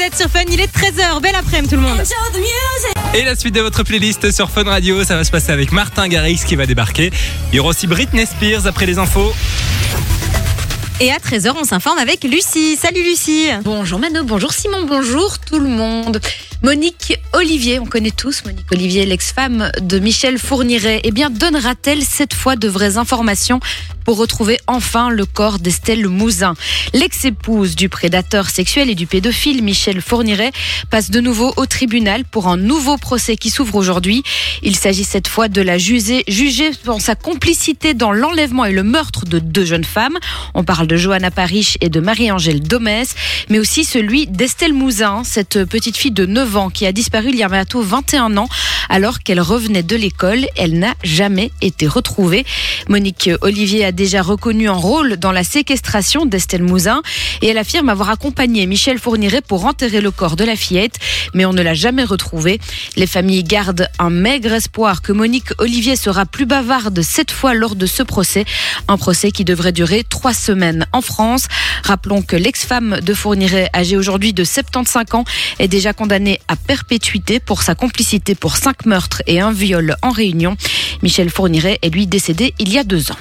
Vous êtes sur Fun, il est 13h. Belle après-midi tout le monde. Et la suite de votre playlist sur Fun Radio, ça va se passer avec Martin Garrix qui va débarquer. Il y aura aussi Britney Spears après les infos. Et à 13h, on s'informe avec Lucie. Salut Lucie. Bonjour Mano, bonjour Simon, bonjour tout le monde. Monique Olivier, on connaît tous Monique Olivier, l'ex-femme de Michel Fourniret. Eh bien, donnera-t-elle cette fois de vraies informations pour retrouver enfin le corps d'Estelle Mouzin? L'ex-épouse du prédateur sexuel et du pédophile Michel Fourniret passe de nouveau au tribunal pour un nouveau procès qui s'ouvre aujourd'hui. Il s'agit cette fois de la juger, jugée pour sa complicité dans l'enlèvement et le meurtre de deux jeunes femmes. On parle de Johanna Parich et de Marie-Angèle Domès, mais aussi celui d'Estelle Mouzin, cette petite fille de 9 ans qui a disparu il y a bientôt 21 ans alors qu'elle revenait de l'école. Elle n'a jamais été retrouvée. Monique Olivier a déjà reconnu un rôle dans la séquestration d'Estelle Mouzin et elle affirme avoir accompagné Michel Fourniret pour enterrer le corps de la fillette, mais on ne l'a jamais retrouvée. Les familles gardent un maigre espoir que Monique Olivier sera plus bavarde cette fois lors de ce procès, un procès qui devrait durer trois semaines en France. Rappelons que l'ex-femme de Fourniret, âgée aujourd'hui de 75 ans, est déjà condamnée à perpétuité pour sa complicité pour cinq meurtres et un viol en réunion. Michel Fourniret est lui décédé il y a deux ans.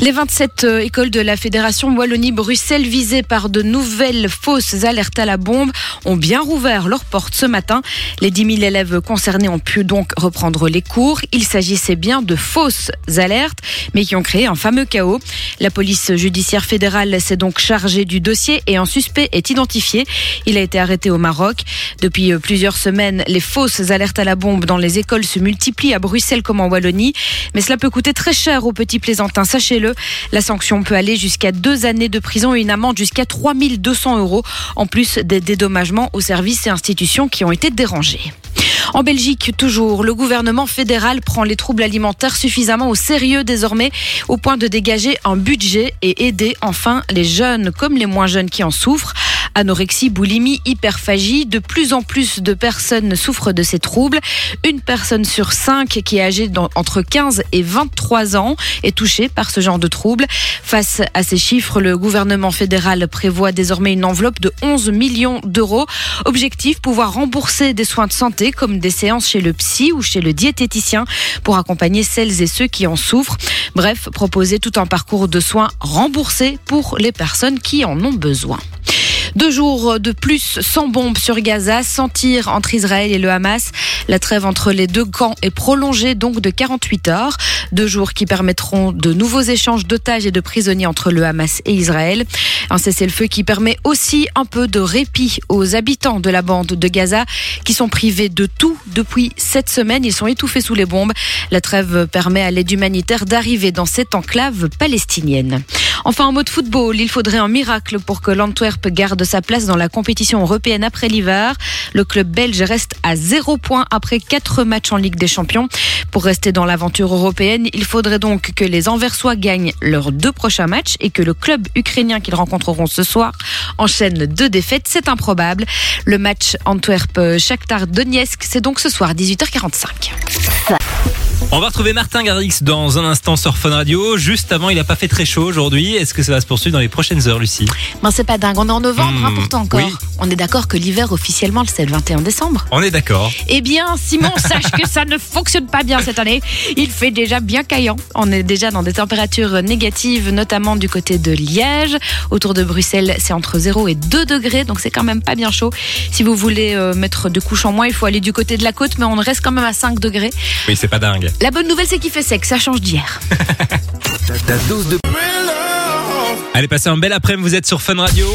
Les 27 euh, écoles de la Fédération Wallonie-Bruxelles visées par de nouvelles fausses alertes à la bombe ont bien rouvert leurs portes ce matin. Les 10 000 élèves concernés ont pu donc reprendre les cours. Il s'agissait bien de fausses alertes, mais qui ont créé un fameux chaos. La police judiciaire fédérale s'est donc chargée du dossier et un suspect est identifié. Il a été arrêté au Maroc. Depuis euh, plusieurs semaines, les fausses alertes à la bombe dans les écoles se multiplient à Bruxelles comme en Wallonie. Mais cela peut coûter très cher aux petits plaisantins, sachez-le. La sanction peut aller jusqu'à deux années de prison et une amende jusqu'à 3200 euros, en plus des dédommagements aux services et institutions qui ont été dérangés. En Belgique, toujours, le gouvernement fédéral prend les troubles alimentaires suffisamment au sérieux désormais, au point de dégager un budget et aider enfin les jeunes comme les moins jeunes qui en souffrent. Anorexie, boulimie, hyperphagie, de plus en plus de personnes souffrent de ces troubles. Une personne sur cinq qui est âgée entre 15 et 23 ans est touchée par ce genre de troubles. Face à ces chiffres, le gouvernement fédéral prévoit désormais une enveloppe de 11 millions d'euros. Objectif, pouvoir rembourser des soins de santé comme des séances chez le psy ou chez le diététicien pour accompagner celles et ceux qui en souffrent. Bref, proposer tout un parcours de soins remboursé pour les personnes qui en ont besoin. Deux jours de plus sans bombes sur Gaza, sans tir entre Israël et le Hamas. La trêve entre les deux camps est prolongée donc de 48 heures. Deux jours qui permettront de nouveaux échanges d'otages et de prisonniers entre le Hamas et Israël. Un cessez-le-feu qui permet aussi un peu de répit aux habitants de la bande de Gaza qui sont privés de tout depuis cette semaine. Ils sont étouffés sous les bombes. La trêve permet à l'aide humanitaire d'arriver dans cette enclave palestinienne. Enfin, en mode football, il faudrait un miracle pour que l'Antwerp garde sa place dans la compétition européenne après l'hiver. Le club belge reste à zéro point après quatre matchs en Ligue des Champions. Pour rester dans l'aventure européenne, il faudrait donc que les Anversois gagnent leurs deux prochains matchs et que le club ukrainien qu'ils rencontreront ce soir enchaîne deux défaites. C'est improbable. Le match Antwerp-Shakhtar Donetsk, c'est donc ce soir 18h45. On va retrouver Martin Garrix dans un instant sur Fun Radio. Juste avant, il n'a pas fait très chaud aujourd'hui. Est-ce que ça va se poursuivre dans les prochaines heures, Lucie? Ben c'est pas dingue, on est en novembre, Hmm, hein, pourtant encore. oui. On est d'accord que l'hiver officiellement c'est le 21 décembre. On est d'accord. Eh bien, Simon, sache que ça ne fonctionne pas bien cette année. Il fait déjà bien caillant. On est déjà dans des températures négatives, notamment du côté de Liège. Autour de Bruxelles, c'est entre 0 et 2 degrés, donc c'est quand même pas bien chaud. Si vous voulez euh, mettre de couches en moins, il faut aller du côté de la côte, mais on reste quand même à 5 degrés. Oui, c'est pas dingue. La bonne nouvelle, c'est qu'il fait sec, ça change d'hier. Ta dose de Allez, passez un bel après-midi, vous êtes sur Fun Radio.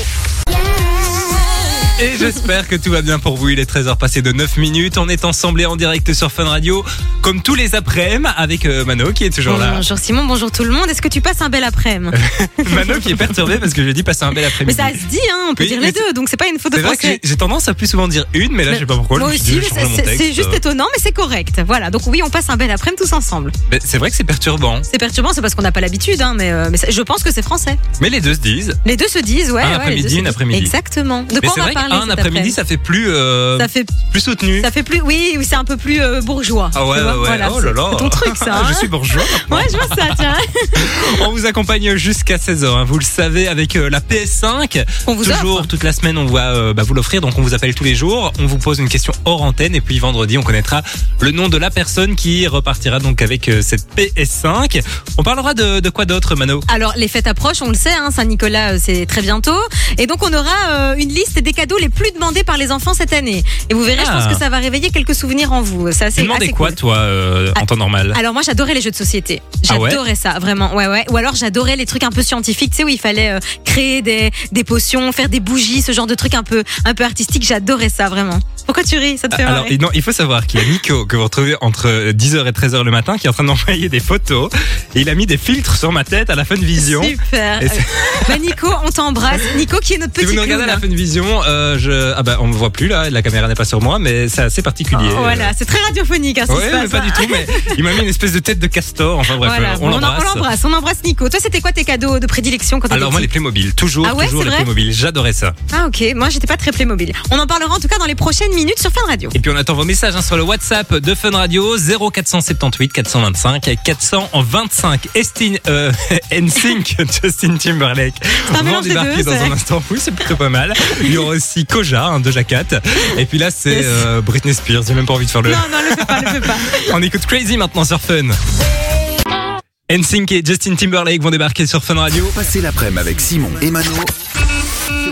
Et j'espère que tout va bien pour vous. Il est 13h passé de 9 minutes. On est ensemble et en direct sur Fun Radio, comme tous les après-midi, avec euh, Mano qui est toujours là. Bonjour Simon, bonjour tout le monde. Est-ce que tu passes un bel après-midi? Mano qui est perturbé parce que je dis passer un bel Mais après-midi. ça se dit, hein, on peut Oui, dire mais les deux, donc c'est pas une faute de français. j'ai- tendance à plus souvent dire une, mais là, je sais pas pourquoi. Moi aussi, mais c'est- juste étonnant, mais c'est correct. Voilà, donc oui, on passe un bel après-midi tous ensemble. Mais C'est vrai que c'est perturbant. C'est perturbant, c'est parce qu'on n'a pas l'habitude, hein, mais, euh, mais je pense que c'est français. Mais les deux se disent. Les deux se disent, ouais. Un ouais, après-midi, une après-midi. Exactement. De Mais quoi on va parler parler. un après-midi, ça fait plus, euh, Ça fait, plus soutenu. ça fait plus. Oui, oui, c'est un peu plus euh, bourgeois. Ah ouais, ouais, voilà, oh là ton truc, ça. Je hein. suis bourgeois. Ouais, je vois ça, tiens. On vous accompagne jusqu'à 16h, hein, vous le savez, avec euh, la PS5. On vous Toujours, offre. toute la semaine, on va bah, vous l'offrir. Donc, on vous appelle tous les jours. On vous pose une question hors antenne. Et puis, vendredi, on connaîtra le nom de la personne qui repartira donc avec cette PS5. On parlera de, de quoi d'autre, Mano? Alors, les fêtes approchent, on le sait, hein, Saint-Nicolas, c'est très bientôt. Et donc, on aura une liste des cadeaux les plus demandés par les enfants cette année. Et vous verrez, je Ah. pense que ça va réveiller quelques souvenirs en vous. C'est assez, quoi, cool. toi, euh, en temps normal Alors moi j'adorais les jeux de société. Ah ouais J'adorais ça vraiment. Ouais ouais. Ou alors j'adorais les trucs un peu scientifiques, tu sais où il fallait euh, créer des, des potions, faire des bougies, ce genre de trucs un peu un peu artistiques. J'adorais ça vraiment. Pourquoi tu ris? Ça te fait Alors, marrer? non, il faut savoir qu'il y a Nico que vous retrouvez entre 10h et 13h le matin qui est en train d'envoyer des photos et il a mis des filtres sur ma tête à la fin de vision. Super. Bah Nico, on t'embrasse. Nico qui est notre Si petit vous nous regardez à la fin de vision, euh, je... ah bah, on me voit plus là, la caméra n'est pas sur moi, mais c'est assez particulier. Oh, voilà, c'est très radiophonique. Hein, ce qui Ouais, se mais passe, pas hein. du tout, mais il m'a mis une espèce de tête de castor. Enfin bref, Voilà, euh, on on, en- l'embrasse. on l'embrasse, on embrasse Nico. Toi, c'était quoi tes cadeaux de prédilection quand t'étais Alors moi petit les Playmobil, toujours, Ah ouais, toujours c'est les vrai Playmobil, j'adorais ça. Ah ok, moi j'étais pas très Playmobil. On en parlera en tout cas dans les prochaines minutes sur Fun Radio. Et puis on attend vos messages hein, sur le WhatsApp de Fun Radio 0478 425 425. Estin, euh, NSYNC, Justin Timberlake. un vont débarquer deux, dans un instant. Oui, c'est plutôt pas mal. Il y aura aussi Koja, hein, de Jacat. Et puis là c'est euh, Britney Spears. J'ai même pas envie de faire le. Non, non, le fais pas, le fais pas. On écoute Crazy maintenant sur Fun. NSYNC et Justin Timberlake vont débarquer sur Fun Radio. Passez l'après-midi avec Simon et Mano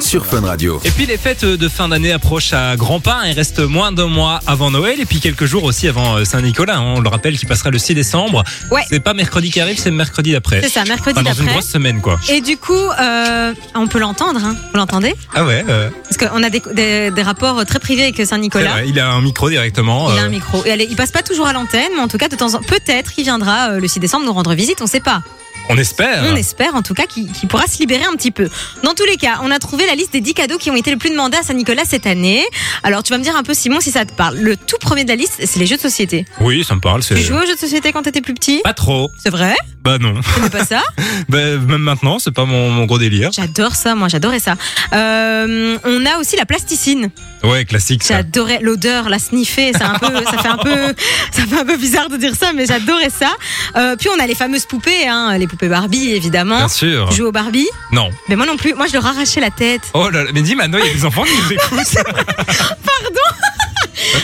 sur Fun Radio. Et puis les fêtes de fin d'année approchent à grands pas. Il reste moins d'un mois avant Noël et puis quelques jours aussi avant euh, Saint-Nicolas. hein. On le rappelle qui passera le 6 décembre. Ouais. C'est pas mercredi qui arrive, c'est mercredi d'après. C'est ça, mercredi Enfin, dans une grosse semaine quoi. Et du coup, euh, on peut l'entendre, hein. Vous l'entendez? Ah ouais. euh, Parce qu'on a des, des, des rapports très privés avec Saint-Nicolas. il a un micro directement. Il a un micro. Et allez, il passe pas toujours à l'antenne, mais en tout cas, de temps en peut-être il viendra le 6 décembre nous rendre visite, on sait pas. On espère. On espère en tout cas qu'il pourra se libérer un petit peu. Dans tous les cas, on a trouvé la liste des 10 cadeaux qui ont été le plus demandés à Saint-Nicolas cette année. Alors, tu vas me dire un peu, Simon, si ça te parle. Le tout premier de la liste, c'est les jeux de société. Oui, ça me parle. Tu jouais aux jeux de société quand t'étais plus petit pas trop. C'est vrai Bah non. Tu n'aimais pas ça bah, même maintenant, c'est pas mon, mon gros délire. J'adore ça, moi, j'adorais ça. Euh, on a aussi la plasticine. Ouais, classique. J'adorais l'odeur, la sniffer. C'est un peu, ça fait un peu, ça fait un peu bizarre de dire ça, mais j'adorais ça. Euh, puis on a les fameuses poupées, hein, les poupées Barbie évidemment. Bien sûr. Tu joues au Barbie Non. Mais moi non plus. Moi je leur arrachais la tête. Oh là là, mais dis maintenant, il y a des enfants qui nous écoutent.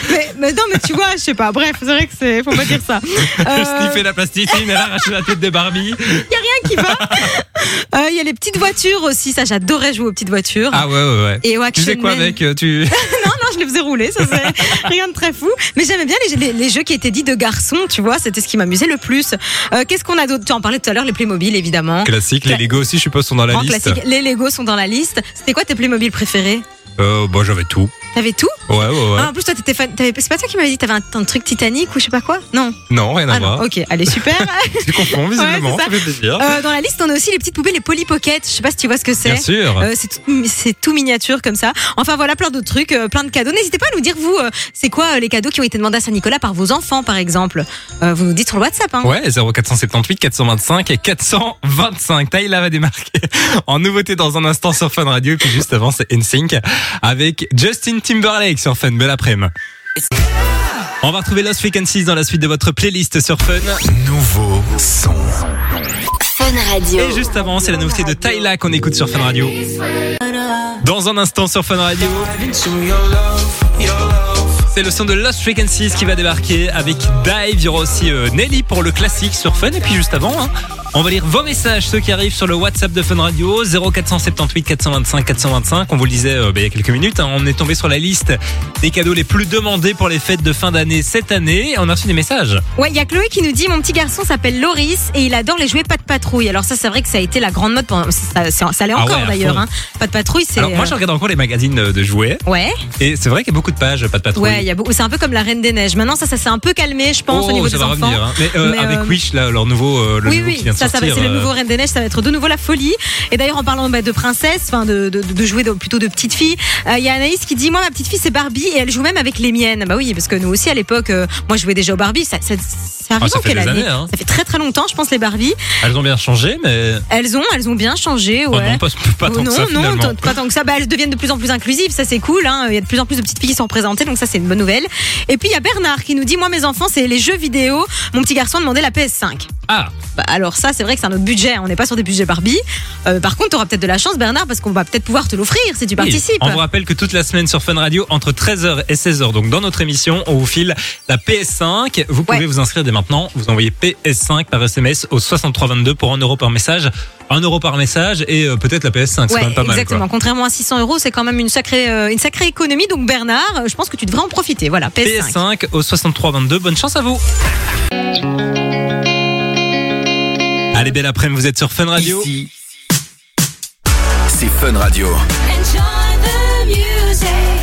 Mais, mais non, mais tu vois, je sais pas. Bref, c'est vrai que c'est, faut pas dire ça. Je Euh, sniffais la plasticine, elle a arraché la tête de Barbie. y a rien qui va. Euh, Il y a les petites voitures aussi. Ça, j'adorais jouer aux petites voitures. Ah ouais, ouais, ouais. Et au Tu Action sais quoi Man. avec euh, tu... Non, non, je les faisais rouler, ça c'est rien de très fou. Mais j'aimais bien les, les- les jeux qui étaient dits de garçons, tu vois, c'était ce qui m'amusait le plus. Euh, Qu'est-ce qu'on a d'autre? Tu en parlais tout à l'heure, les Playmobil évidemment. Classique, les Lego aussi, je suppose, sont dans la Grand liste. classique. Les Lego sont dans la liste. C'était quoi tes Playmobil préférés? Euh, bah, j'avais tout. T'avais tout Ouais, ouais, ouais. Ah, En plus, toi, t'étais fan. t'avais- C'est pas toi qui m'avais dit que t'avais un, un truc Titanic ou je sais pas quoi Non. Non, rien à Ah non. voir. Ok, allez, super. Tu confonds visiblement, ça c'est fait plaisir. Euh, dans la liste, on a aussi les petites poupées, les Polly Pocket. Je sais pas si tu vois ce que c'est. Bien sûr. Euh, c'est tout, c'est tout miniature comme ça. Enfin voilà, plein d'autres trucs, euh, plein de cadeaux. N'hésitez pas à nous dire vous, euh, c'est quoi euh, les cadeaux qui ont été demandés à Saint-Nicolas par vos enfants, par exemple. Euh, vous nous dites sur le WhatsApp. Hein. Ouais, 0478 425 et 425. Taïla va démarquer en nouveauté dans un instant sur Fun Radio. Et puis juste avant, c'est NSYNC avec Justin Timberlake sur Fun. Belle après-midi. On va retrouver Lost Frequencies dans la suite de votre playlist sur Fun. Nouveau son. Fun Radio. Et juste avant, c'est la nouveauté de Tyla qu'on écoute sur Fun Radio. Dans un instant sur Fun Radio. C'est le son de Lost Frequencies qui va débarquer avec Dive. Il y aura aussi euh, Nelly pour le classique sur Fun. Et puis juste avant, hein, on va lire vos messages, ceux qui arrivent sur le WhatsApp de Fun Radio 0478 425 425. On vous le disait euh, bah, il y a quelques minutes, hein, on est tombé sur la liste des cadeaux les plus demandés pour les fêtes de fin d'année cette année. On a reçu des messages. Ouais, il y a Chloé qui nous dit mon petit garçon s'appelle Loris et il adore les jouets pas de patrouille. Alors ça, c'est vrai que ça a été la grande mode pendant. Ça, ça, ça l'est Ah encore ouais, à d'ailleurs. fond. Hein. Pas de patrouille, c'est. Alors moi, euh, je regarde encore les magazines euh, de jouets. Ouais, Et c'est vrai qu'il y a beaucoup de pages, pas de patrouille. ouais, il y a beaucoup- c'est un peu comme la Reine des Neiges. Maintenant, ça, ça s'est un peu calmé, je pense, oh, au niveau ça des va enfants. revenir. hein. Mais, euh, Mais, avec euh, Wish, là, leur nouveau, euh, le Oui, nouveau oui, qui vient de Ça, ça va, c'est le euh, nouveau Reine des Neiges, ça va être de nouveau la folie. Et d'ailleurs, en parlant bah, de princesse, enfin de, de, de jouer de- plutôt de petite fille, euh, il y a Anaïs qui dit Moi, ma petite fille, c'est Barbie et elle joue même avec les miennes. Bah oui, parce que nous aussi, à l'époque, euh, moi, je jouais déjà au Barbie. Ça, ça, Ah, ça en fait quelle année années, hein. Ça fait très très longtemps, je pense, les Barbies. Elles ont bien changé, mais Elles ont, elles ont bien changé, oh ouais. non, pas, pas tant Oh que non, ça non, pas tant que ça. Bah, elles deviennent de plus en plus inclusives, ça c'est cool. Hein. Il y a de plus en plus de petites filles qui sont représentées, donc ça c'est une bonne nouvelle. Et puis il y a Bernard qui nous dit Moi, mes enfants, c'est les jeux vidéo. Mon petit garçon demandait la PS5. Ah, Bah, alors ça, c'est vrai que c'est un autre budget. On n'est pas sur des budgets Barbie. Euh, par contre, tu auras peut-être de la chance, Bernard, parce qu'on va peut-être pouvoir te l'offrir si tu oui. participes. On vous rappelle que toute la semaine sur Fun Radio, entre 13h et 16h, donc dans notre émission, on vous file la PS5. Vous pouvez Ouais. vous inscrire dès maintenant. Vous envoyez PS5 par SMS au 6322 pour 1 euro par message. 1 euro par message et euh, peut-être la PS5. C'est Ouais, quand même pas mal. exactement. Contrairement à 600 euros, c'est quand même une sacrée, euh, une sacrée économie. Donc Bernard, je pense que tu devrais en profiter. Voilà, PS5. PS5 au 6322. Bonne chance à vous. Allez, belle après-midi, vous êtes sur Fun Radio. Ici, c'est Fun Radio.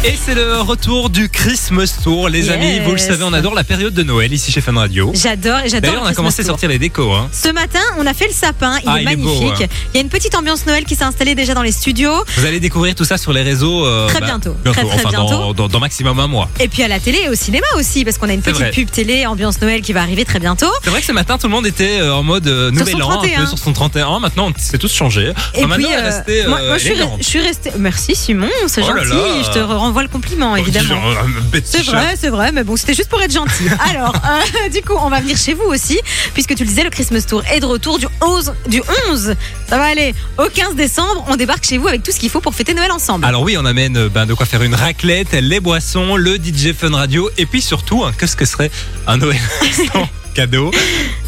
Et c'est le retour du Christmas Tour, les Yes. amis. Vous le savez, on adore la période de Noël ici chez Fun Radio. J'adore j'adore. D'ailleurs, on a commencé à sortir les décos. Hein. Ce matin, on a fait le sapin. Il Ah, est il est beau, magnifique. ouais. Il y a une petite ambiance Noël qui s'est installée déjà dans les studios. Vous allez découvrir tout ça sur les réseaux. euh, Très bientôt. bientôt. Très, très enfin, bientôt. Dans, dans- dans maximum un mois. Et puis à la télé et au cinéma aussi, parce qu'on a une petite vrai. pub télé ambiance Noël qui va arriver très bientôt. C'est vrai que ce matin, tout le monde était euh, en mode euh, Sur nouvel son an, un 31. peu sur son 31. Maintenant, c'est tous changé. Et Enfin, puis, maintenant, euh, restée, moi, euh, moi, je, suis, élégante. je suis restée. Merci Simon, c'est Oh gentil. là. Je te renvoie le compliment, évidemment. C'est vrai, c'est vrai, mais bon, c'était juste pour être gentil. Alors, euh, du coup, on va venir chez vous aussi, puisque tu le disais, le Christmas Tour est de retour du 11, du 11, ça va aller, au 15 décembre. On débarque chez vous avec tout ce qu'il faut pour fêter Noël ensemble. Alors oui, on amène euh, ben, de quoi faire une raclette, les boissons, le DJ Fun Radio et puis surtout, hein, qu'est-ce que serait un Noël sans cadeau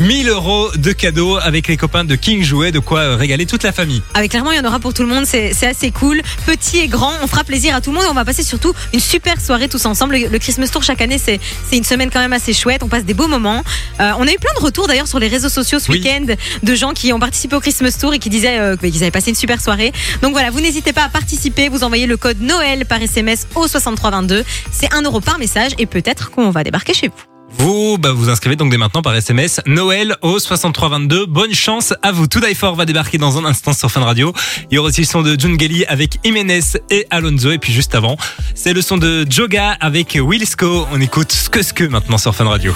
1000 euros de cadeaux avec les copains de King Jouet, de quoi euh, régaler toute la famille. Avec clairement, il y en aura pour tout le monde, c'est assez cool. Petit et grand, on fera plaisir à tout le monde et on va passer surtout une super soirée tous ensemble. Le, le Christmas Tour chaque année, c'est c'est une semaine quand même assez chouette. On passe des beaux moments. Euh, on a eu plein de retours d'ailleurs sur les réseaux sociaux ce Oui. week-end de gens qui ont participé au Christmas Tour et qui disaient euh, qu'ils avaient passé une super soirée. Donc voilà, vous n'hésitez pas à participer. Vous envoyez le code Noël par SMS au 6322. C'est 1 euro par message et peut-être qu'on va débarquer chez vous. Vous, bah, vous inscrivez donc dès maintenant par SMS Noël au 6322. Bonne chance à vous. Tout Die For va débarquer dans un instant sur Fun Radio. Il y aura aussi le son de June Gelly avec Jiménez et Alonso. Et puis juste avant, c'est le son de Joga avec Willisco. On écoute ce que ce que maintenant sur Fun Radio.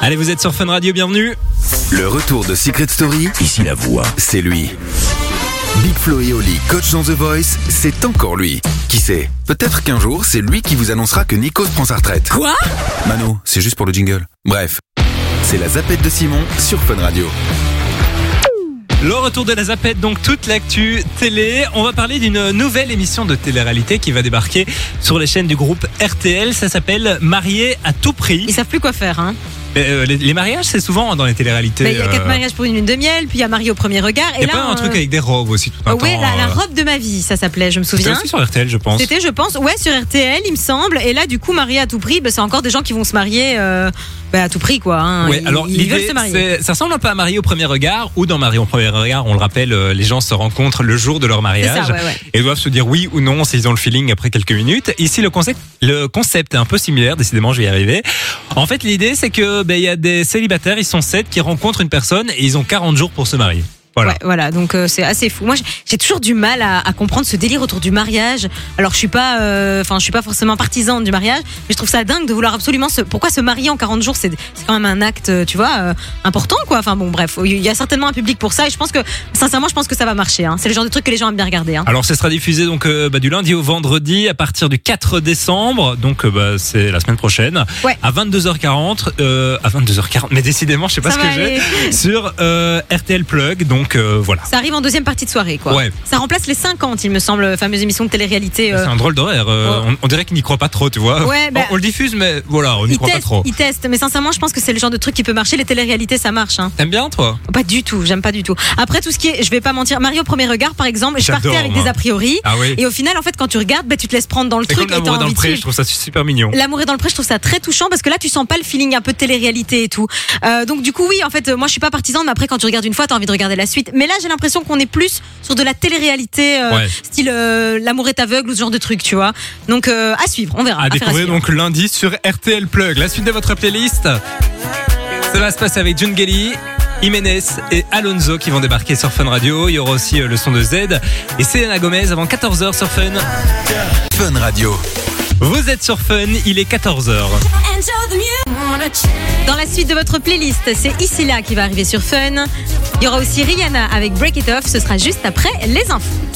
Allez, vous êtes sur Fun Radio, bienvenue. Le retour de Secret Story, ici la voix, c'est lui. Big Flo et Oli, coach dans The Voice, c'est encore lui. Qui sait Peut-être qu'un jour, c'est lui qui vous annoncera que Nikos prend sa retraite. Quoi? Mano, c'est juste pour le jingle. Bref, c'est la zapette de Simon sur Fun Radio. Le retour de la Zapette, donc toute l'actu télé. On va parler d'une nouvelle émission de télé-réalité qui va débarquer sur les chaînes du groupe RTL. Ça s'appelle Marié à tout prix. Ils savent plus quoi faire, hein. Mais, euh, les, les mariages, c'est souvent dans les téléréalités. Il y a quatre euh, mariages pour une lune de miel, puis il y a Marie au premier regard. Il Et y a là, pas un truc avec des robes aussi tout un Oui, temps. la, la euh, robe de ma vie, ça s'appelait, je me C'était souviens. aussi sur RTL, je pense. C'était, je pense, ouais, sur RTL, il me semble. Et là, du coup, marié à tout prix, bah, c'est encore des gens qui vont se marier bah, à tout prix, quoi. hein. Ouais, ils, alors l'idée, se marier. c'est- ça ressemble un peu à Marié au premier regard, ou dans Marié au premier regard, on le rappelle, les gens se rencontrent le jour de leur mariage ça, ouais, ouais. et doivent se dire oui ou non s'ils ont le feeling après quelques minutes. Ici, le concept, le concept est un peu similaire, décidément, je vais y arriver. En fait, l'idée, c'est que il y a des célibataires, ils sont sept, qui rencontrent une personne et ils ont 40 jours pour se marier. Voilà. Ouais, voilà, donc euh, c'est assez fou. Moi, j'ai- toujours du mal à, à comprendre ce délire autour du mariage. Alors, je suis pas, euh, enfin, je suis pas forcément partisane du mariage, mais je trouve ça dingue de vouloir absolument se. Pourquoi se marier en 40 jours C'est quand même un acte, euh, tu vois, euh, important, quoi. Enfin bon, bref, il y a certainement un public pour ça, et je pense que, sincèrement, je pense que ça va marcher. Hein. C'est le genre de truc que les gens aiment bien regarder. Hein. Alors, ce sera diffusé donc euh, bah, du lundi au vendredi à partir du 4 décembre, donc bah, c'est la semaine prochaine, Ouais. à 22h40, euh, à 22h40. Mais décidément, je sais pas Ça ce que j'ai. sur euh, RTL Plug. Donc euh, voilà. Ça arrive en deuxième partie de soirée, quoi. Ouais. Ça remplace les 50, il me semble, fameuse émission de télé-réalité. euh, C'est un drôle d'horaire. euh, Ouais. on, on dirait qu'il n'y croit pas trop, tu vois. Ouais, bah- on, on le diffuse, mais voilà, on n'y croit pas trop. ils testent, mais sincèrement, je pense que c'est le genre de truc qui peut marcher. Les télé-réalités, ça marche. Hein. T'aimes bien, toi? Pas du tout, j'aime pas du tout. Après, tout ce qui est, je vais pas mentir, Mario au premier regard, par exemple, je partais avec moi. des a priori. Ah oui. Et au final, en fait, quand tu regardes, bah, tu te laisses prendre dans le truc comme l'amour dans le pré. Je trouve ça super mignon. L'amour est dans le pré, je trouve ça très touchant parce que là, tu sens pas le feeling un peu de télé-réalité et tout. Euh, donc, du coup, oui, en fait, moi, je suis pas partisane, mais après, quand tu regardes une fois, t'as envie de regarder la suite. Mais là, j'ai l'impression qu'on est plus sur de la télé-réalité, euh, Ouais. style euh, L'amour est aveugle ou ce genre de truc, tu vois. Donc, euh, à suivre, on verra. À découvrir donc lundi sur RTL Plug. La suite de votre playlist. Ça va se passer avec June Gelly. Jiménez et Alonso qui vont débarquer sur Fun Radio. Il y aura aussi euh, le son de Z et Selena Gomez avant 14h sur Fun. Fun Radio. Vous êtes sur Fun, il est 14h. Dans la suite de votre playlist, c'est ici là qui va arriver sur Fun. Il y aura aussi Rihanna avec Break It Off. Ce sera juste après les infos.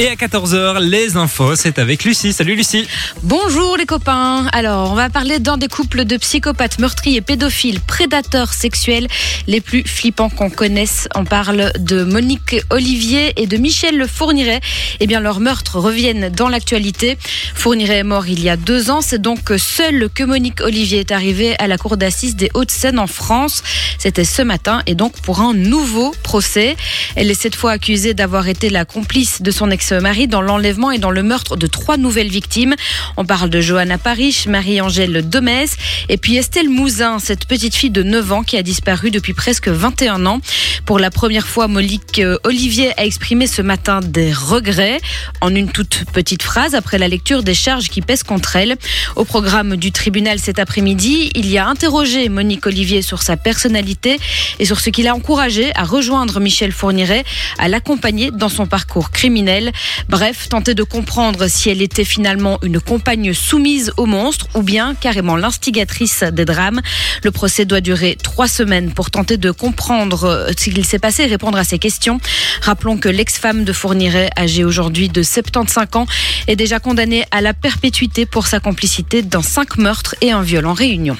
Et à 14h, les infos, c'est avec Lucie. Salut Lucie. Bonjour les copains. Alors, on va parler d'un des couples de psychopathes meurtriers, pédophiles, prédateurs sexuels les plus flippants qu'on connaisse. On parle de Monique Olivier et de Michel Fourniret. Eh bien, leurs meurtres reviennent dans l'actualité. Fourniret est mort il y a deux ans. C'est donc seul que Monique Olivier est arrivée à la cour d'assises des Hauts-de-Seine en France. C'était ce matin et donc pour un nouveau procès. Elle est cette fois accusée d'avoir été la complice de son ex-mari dans l'enlèvement et dans le meurtre de trois nouvelles victimes. On parle de Johanna Parish, Marie-Angèle Domès et puis Estelle Mouzin, cette petite fille de 9 ans qui a disparu depuis presque 21 ans. Pour la première fois, Monique euh, Olivier a exprimé ce matin des regrets en une toute petite phrase après la lecture des charges qui pèsent contre elle. Au programme du tribunal cet après-midi, il y a interrogé Monique Olivier sur sa personnalité et sur ce qui l'a encouragé à rejoindre Michel Fourniret, à l'accompagner dans son parcours criminel. Bref, tenter de comprendre si elle était finalement une compagne soumise au monstre ou bien carrément l'instigatrice des drames. Le procès doit durer trois semaines pour tenter de comprendre euh, ce qu'il s'est passé et répondre à ces questions. Rappelons que l'ex-femme de Fourniret, âgée aujourd'hui de 75 ans, est déjà condamnée à la perpétuité pour sa complicité dans cinq meurtres et un viol en réunion.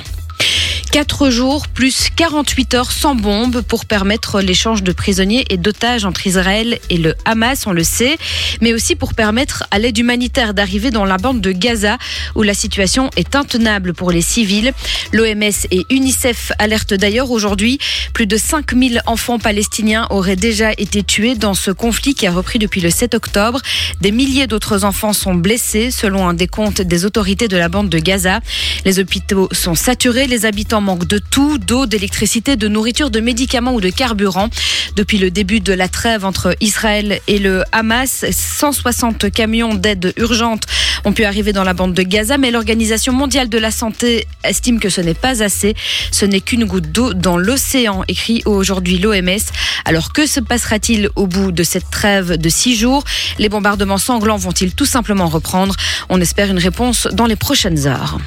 4 jours plus 48 heures sans bombe pour permettre l'échange de prisonniers et d'otages entre Israël et le Hamas, on le sait, mais aussi pour permettre à l'aide humanitaire d'arriver dans la bande de Gaza où la situation est intenable pour les civils. L'OMS et UNICEF alertent d'ailleurs aujourd'hui plus de 5000 enfants palestiniens auraient déjà été tués dans ce conflit qui a repris depuis le 7 octobre. Des milliers d'autres enfants sont blessés selon un décompte des autorités de la bande de Gaza. Les hôpitaux sont saturés, les habitants manquent de tout, d'eau, d'électricité, de nourriture, de médicaments ou de carburant. Depuis le début de la trêve entre Israël et le Hamas, 160 camions d'aide urgente ont pu arriver dans la bande de Gaza, mais l'Organisation mondiale de la santé estime que ce n'est pas assez. Ce n'est qu'une goutte d'eau dans l'océan, écrit aujourd'hui l'OMS. Alors que se passera-t-il au bout de cette trêve de six jours? Les bombardements sanglants vont-ils tout simplement reprendre? On espère une réponse dans les prochaines heures.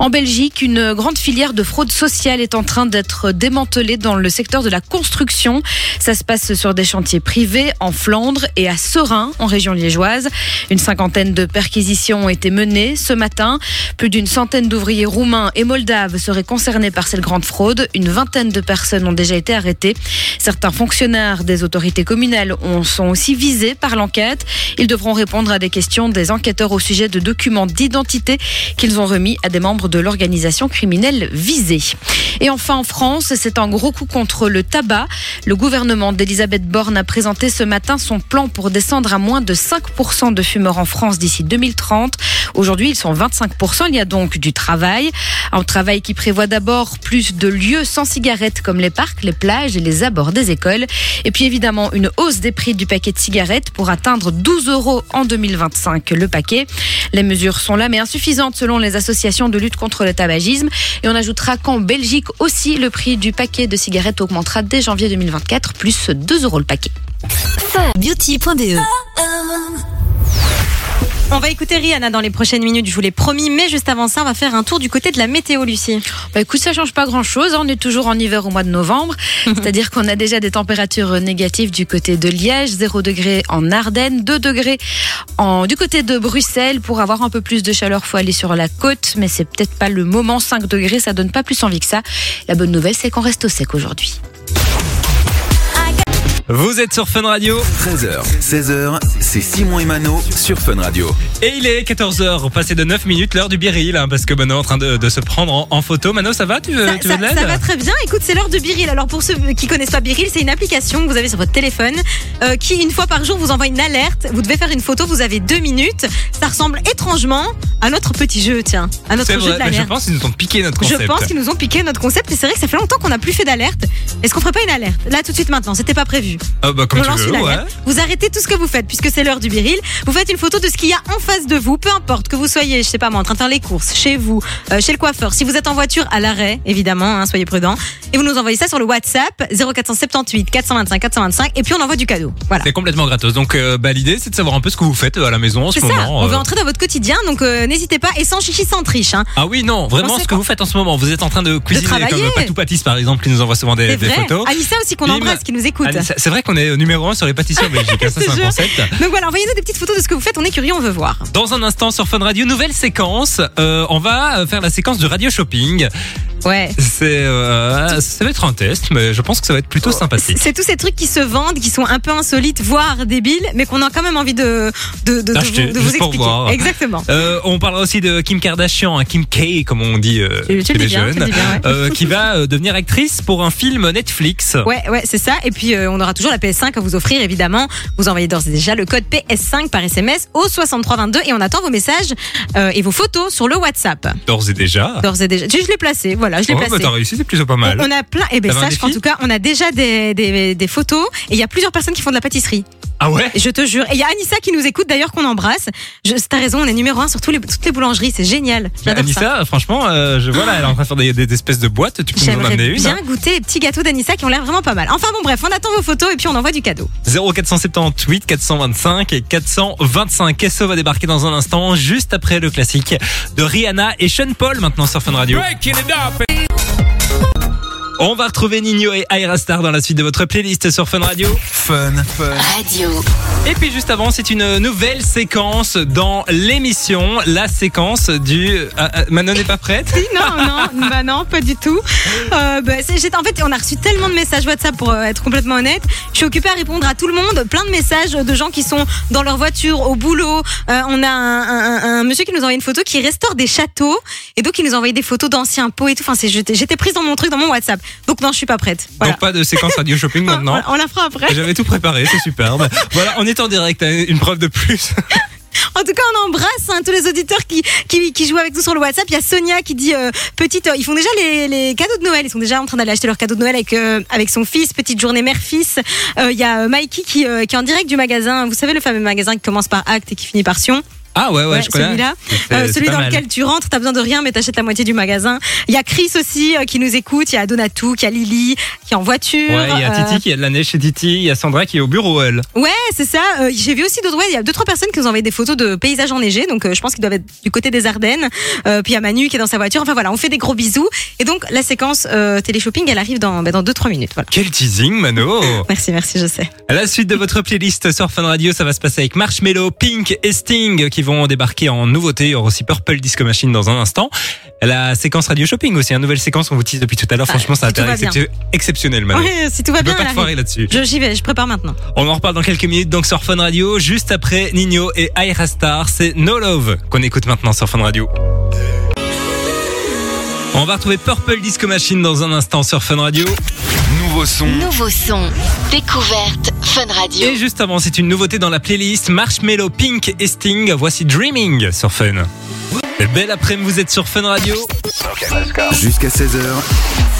En Belgique, une grande filière de fraude sociale est en train d'être démantelée dans le secteur de la construction. Ça se passe sur des chantiers privés en Flandre et à Serein, en région liégeoise. Une cinquantaine de perquisitions ont été menées ce matin. Plus d'une centaine d'ouvriers roumains et moldaves seraient concernés par cette grande fraude. Une vingtaine de personnes ont déjà été arrêtées. Certains fonctionnaires des autorités communales ont- sont aussi visés par l'enquête. Ils devront répondre à des questions des enquêteurs au sujet de documents d'identité qu'ils ont remis à des membres de l'organisation criminelle visée. Et enfin en France, c'est un gros coup contre le tabac. Le gouvernement d'Elisabeth Borne a présenté ce matin son plan pour descendre à moins de 5% de fumeurs en France d'ici 2030. Aujourd'hui, ils sont 25%. Il y a donc du travail. Un travail qui prévoit d'abord plus de lieux sans cigarettes comme les parcs, les plages et les abords des écoles. Et puis évidemment, une hausse des prix du paquet de cigarettes pour atteindre 12 euros en 2025 le paquet. Les mesures sont là mais insuffisantes selon les associations de lutte contre le tabagisme. Et on ajoutera qu'en Belgique aussi, le prix du paquet de cigarettes augmentera dès janvier 2024, plus 2 euros le paquet. On va écouter Rihanna dans les prochaines minutes, je vous l'ai promis, mais juste avant ça, on va faire un tour du côté de la météo, Lucie. Bah écoute, ça change pas grand chose. On est toujours en hiver au mois de novembre. C'est-à-dire qu'on a déjà des températures négatives du côté de Liège, 0 degré en Ardennes, 2 degrés en, du côté de Bruxelles. Pour avoir un peu plus de chaleur, faut aller sur la côte, mais c'est peut-être pas le moment. 5 degrés, ça donne pas plus envie que ça. La bonne nouvelle, c'est qu'on reste au sec aujourd'hui. Vous êtes sur Fun Radio 13h, 16h, c'est Simon et Mano sur Fun Radio. et il est 14h, passé de 9 minutes, l'heure du biril, hein, parce que Mano est en train de, de se prendre en, en photo. Mano, ça va Tu veux, Ça, tu veux de ça- l'aide ça va très bien. Écoute, c'est l'heure de Biril. Alors pour ceux qui connaissent pas Biril, c'est une application que vous avez sur votre téléphone euh, qui une fois par jour vous envoie une alerte. Vous devez faire une photo. Vous avez deux minutes. Ça ressemble étrangement à notre petit jeu, tiens, à notre C'est jeu de je pense qu'ils nous ont piqué notre Je concept. pense qu'ils nous ont piqué notre concept et c'est vrai que ça fait longtemps qu'on n'a plus fait d'alerte. Est-ce qu'on ferait pas une alerte? Là tout de suite maintenant, c'était pas prévu. Ah bah comme on tu lance veux, une ouais. alerte. Vous arrêtez tout ce que vous faites puisque c'est l'heure du biril. Vous faites une photo de ce qu'il y a en face de vous, peu importe que vous soyez, je sais pas moi, en train de faire les courses, chez vous, euh, chez le coiffeur. Si vous êtes en voiture, à l'arrêt, évidemment, hein, soyez prudents. Et vous nous envoyez ça sur le WhatsApp 0478 425 425 et puis on envoie du cadeau. Voilà. C'est complètement gratos. Donc euh, bah, l'idée c'est de savoir un peu ce que vous faites euh, à la maison en ce ça, moment. on veut entrer dans votre quotidien, donc euh, n'hésitez pas, et sans chichi, sans triche. Hein. Ah oui non, vraiment ce que vous faites en ce moment. Vous êtes en train de cuisiner travailler. comme Patou Pâtisse par exemple qui nous envoie souvent des, des photos. Alissa aussi qu'on embrasse, qui nous écoute. C'est vrai qu'on est numéro un sur les pâtissiers en Belgique. hein, ça c'est un concept. Donc voilà, envoyez-nous des petites photos de ce que vous faites, on est curieux, on veut voir. Dans un instant sur Fun Radio, nouvelle séquence. Euh, on va euh, faire la séquence du radio shopping. Ouais. C'est euh, ça va être un test, mais je pense que ça va être plutôt sympathique. C'est tous ces trucs qui se vendent, qui sont un peu insolites, voire débiles, mais qu'on a quand même envie de, de, de, de D'acheter, vous, de expliquer. voir. Exactement. Euh, on parlera aussi de Kim Kardashian, hein, Kim K comme on dit euh, Tu- tu les bien, jeunes, bien, ouais. qui va devenir actrice pour un film Netflix. Ouais, ouais, c'est ça. Et puis, on aura toujours la PS5 à vous offrir, évidemment. Vous envoyez d'ores et déjà le code PS5 par SMS au 6322 et on attend vos messages euh, et vos photos sur le WhatsApp. D'ores et déjà. D'ores et déjà. Je, l'ai placé, voilà, je l'ai Oh, placé. bah, t'as réussi, c'est plutôt pas mal. On on a plein. Et ben T'avais un sache qu'en tout cas, on a déjà des, des, des photos et il y a plusieurs personnes qui font de la pâtisserie. Ah ouais? Je te jure. Et il y a Anissa qui nous écoute d'ailleurs qu'on embrasse. T'as raison, on est numéro un sur tous les, toutes les boulangeries. C'est génial. J'adore ça. Anissa, franchement, euh, je vois là, elle est en train de faire des, des espèces de boîtes. Tu peux nous en J'aimerais amener une bien hein goûter les petits gâteaux d'Anissa qui ont l'air vraiment pas mal. Enfin bon, bref, on attend vos photos et puis on envoie du cadeau. 0478 425 et 425. Kesso va débarquer dans un instant, juste après le classique de Rihanna et Sean Paul maintenant sur Fun Radio. On va retrouver Nino et Aira Star dans la suite de votre playlist sur Fun Radio. Fun, fun. Radio. Et puis juste avant, c'est une nouvelle séquence dans l'émission, la séquence du... Ah, ah, Manon n'est pas prête Non, non, bah non, pas du tout. Euh, bah, c'est- en fait, on a reçu tellement de messages WhatsApp pour euh, être complètement honnête. Je suis occupée à répondre à tout le monde. Plein de messages de gens qui sont dans leur voiture, au boulot. Euh, on a un, un- un monsieur qui nous a envoyé une photo qui restaure des châteaux et donc il nous a envoyé des photos d'anciens pots et tout. Enfin, c'est- j'étais j'étais prise dans mon truc, dans mon WhatsApp. Donc non, je suis pas prête. Voilà. Donc pas de séquence radio shopping maintenant. On, la fera après. J'avais tout préparé, c'est superbe. Voilà, on est en direct, hein, une preuve de plus. En tout cas, on embrasse hein, tous les auditeurs qui, qui, qui jouent avec nous sur le WhatsApp. Il y a Sonia qui dit euh, petite, euh, ils font déjà les, les cadeaux de Noël. Ils sont déjà en train d'aller acheter leurs cadeaux de Noël avec euh, avec son fils. Petite journée mère-fils. Il y a Mikey qui, qui est en direct du magasin. Vous savez le fameux magasin qui commence par acte et qui finit par Sion. Ah ouais, ouais, Ouais, je connais. celui-là. C'est- Euh, celui dans mal. lequel tu rentres, t'as besoin de rien, mais t'achètes la moitié du magasin. Il y a Chris aussi euh, qui nous écoute. Il y a Donatou, il y a Lily qui est en voiture. Ouais, il y a Euh, Titi qui a de la neige chez Titi, il y a Sandra qui est au bureau, elle. Ouais, c'est ça. Euh, J'ai vu aussi d'autres. Ouais, il y a deux trois personnes qui nous ont envoyé des photos de paysages enneigés. Donc, euh, je pense qu'ils doivent être du côté des Ardennes. Euh, puis il y a Manu qui est dans sa voiture. Enfin voilà, on fait des gros bisous. Et donc la séquence euh, télé-shopping, elle arrive dans bah, dans deux trois minutes. Voilà. Quel teasing, Mano Merci, merci, je sais. À la suite de votre playlist sur Fun Radio, ça va se passer avec Marshmello, Pink et Sting qui vont débarquer en nouveauté. Il y aura aussi Purple Disco Machine dans un instant. La séquence radio shopping aussi, une nouvelle séquence, on vous tease depuis tout à l'heure. Ah, Franchement, ça a si été excep- exceptionnel, Mano. Ouais, si tout va Tu peux bien, pas elle te foirer là-dessus. Je j'y vais, je prépare maintenant. On en reparle dans quelques minutes donc sur Fun Radio, juste après Nino et Aira Star. C'est No Love qu'on écoute maintenant sur Fun Radio. On va retrouver Purple Disco Machine dans un instant sur Fun Radio. Nouveau son. Nouveau son. Découverte Fun Radio. Et juste avant, c'est une nouveauté dans la playlist Marshmello, Pink et Sting. Voici Dreaming sur Fun. Belle après-midi, vous êtes sur Fun Radio. Jusqu'à 16h,